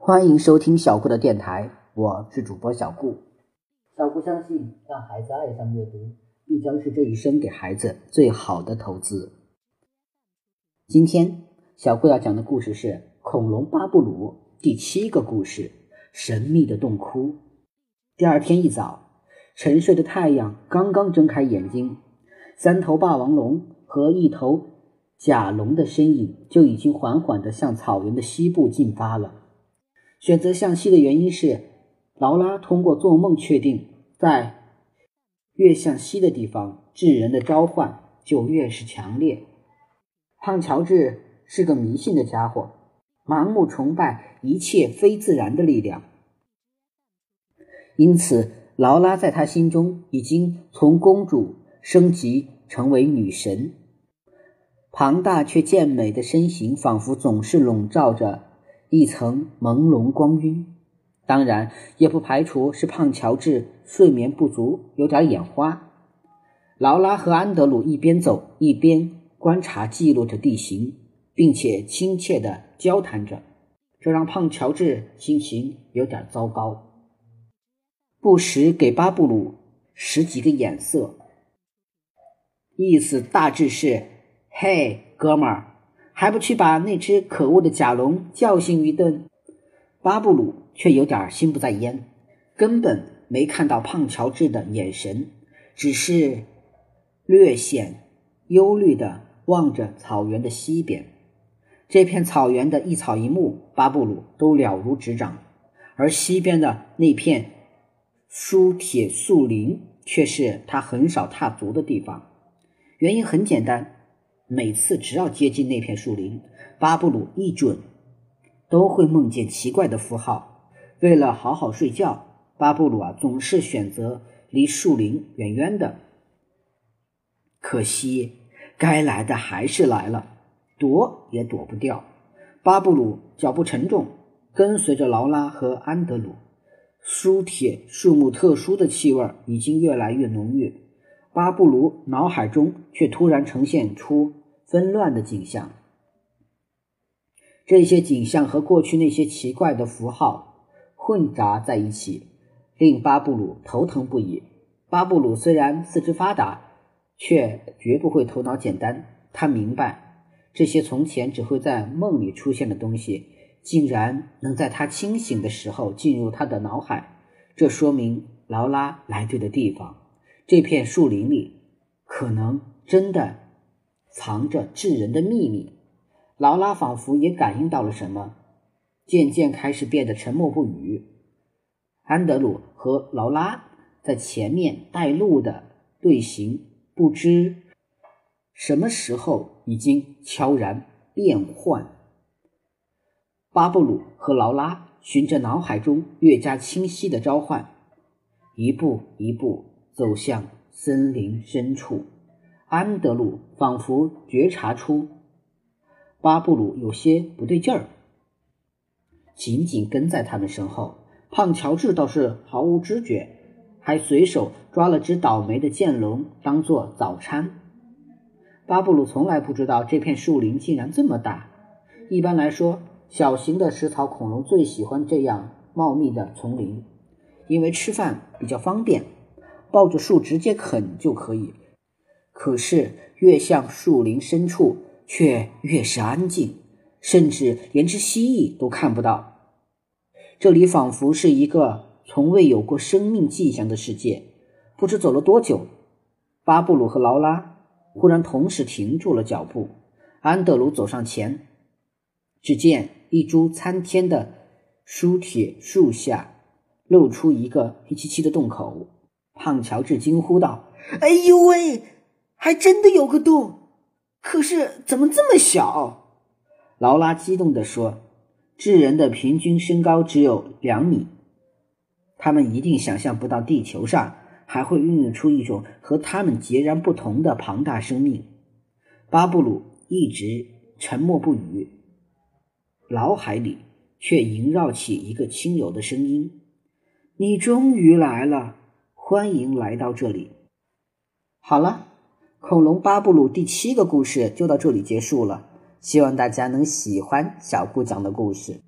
欢迎收听小顾的电台，我是主播小顾。小顾相信，让孩子爱上阅读，必将是这一生给孩子最好的投资。今天，小顾要讲的故事是《恐龙巴布鲁》第七个故事：神秘的洞窟。第二天一早，沉睡的太阳刚刚睁开眼睛，三头霸王龙和一头甲龙的身影就已经缓缓地向草原的西部进发了。选择向西的原因是，劳拉通过做梦确定，在越向西的地方，智人的召唤就越是强烈。胖乔治是个迷信的家伙，盲目崇拜一切非自然的力量，因此劳拉在他心中已经从公主升级成为女神。庞大却健美的身形，仿佛总是笼罩着。一层朦胧光晕，当然也不排除是胖乔治睡眠不足，有点眼花。劳拉和安德鲁一边走一边观察记录着地形，并且亲切地交谈着，这让胖乔治心情有点糟糕，不时给巴布鲁使几个眼色，意思大致是：“嘿，哥们儿。”还不去把那只可恶的甲龙教训一顿？巴布鲁却有点心不在焉，根本没看到胖乔治的眼神，只是略显忧虑地望着草原的西边。这片草原的一草一木，巴布鲁都了如指掌，而西边的那片疏铁树林却是他很少踏足的地方。原因很简单。每次只要接近那片树林，巴布鲁一准都会梦见奇怪的符号。为了好好睡觉，巴布鲁啊总是选择离树林远远的。可惜，该来的还是来了，躲也躲不掉。巴布鲁脚步沉重，跟随着劳拉和安德鲁。苏铁树木特殊的气味已经越来越浓郁，巴布鲁脑海中却突然呈现出。纷乱的景象，这些景象和过去那些奇怪的符号混杂在一起，令巴布鲁头疼不已。巴布鲁虽然四肢发达，却绝不会头脑简单。他明白，这些从前只会在梦里出现的东西，竟然能在他清醒的时候进入他的脑海。这说明劳拉来对的地方。这片树林里，可能真的。藏着智人的秘密，劳拉仿佛也感应到了什么，渐渐开始变得沉默不语。安德鲁和劳拉在前面带路的队形，不知什么时候已经悄然变换。巴布鲁和劳拉循着脑海中越加清晰的召唤，一步一步走向森林深处。安德鲁仿佛觉察出巴布鲁有些不对劲儿，紧紧跟在他们身后。胖乔治倒是毫无知觉，还随手抓了只倒霉的剑龙当做早餐。巴布鲁从来不知道这片树林竟然这么大。一般来说，小型的食草恐龙最喜欢这样茂密的丛林，因为吃饭比较方便，抱着树直接啃就可以。可是，越向树林深处，却越是安静，甚至连只蜥蜴都看不到。这里仿佛是一个从未有过生命迹象的世界。不知走了多久，巴布鲁和劳拉忽然同时停住了脚步。安德鲁走上前，只见一株参天的书铁树下露出一个黑漆漆的洞口。胖乔治惊呼道：“哎呦喂！”还真的有个洞，可是怎么这么小？劳拉激动地说：“智人的平均身高只有两米，他们一定想象不到地球上还会孕育出一种和他们截然不同的庞大生命。”巴布鲁一直沉默不语，脑海里却萦绕起一个轻柔的声音：“你终于来了，欢迎来到这里。”好了。恐龙巴布鲁第七个故事就到这里结束了，希望大家能喜欢小顾讲的故事。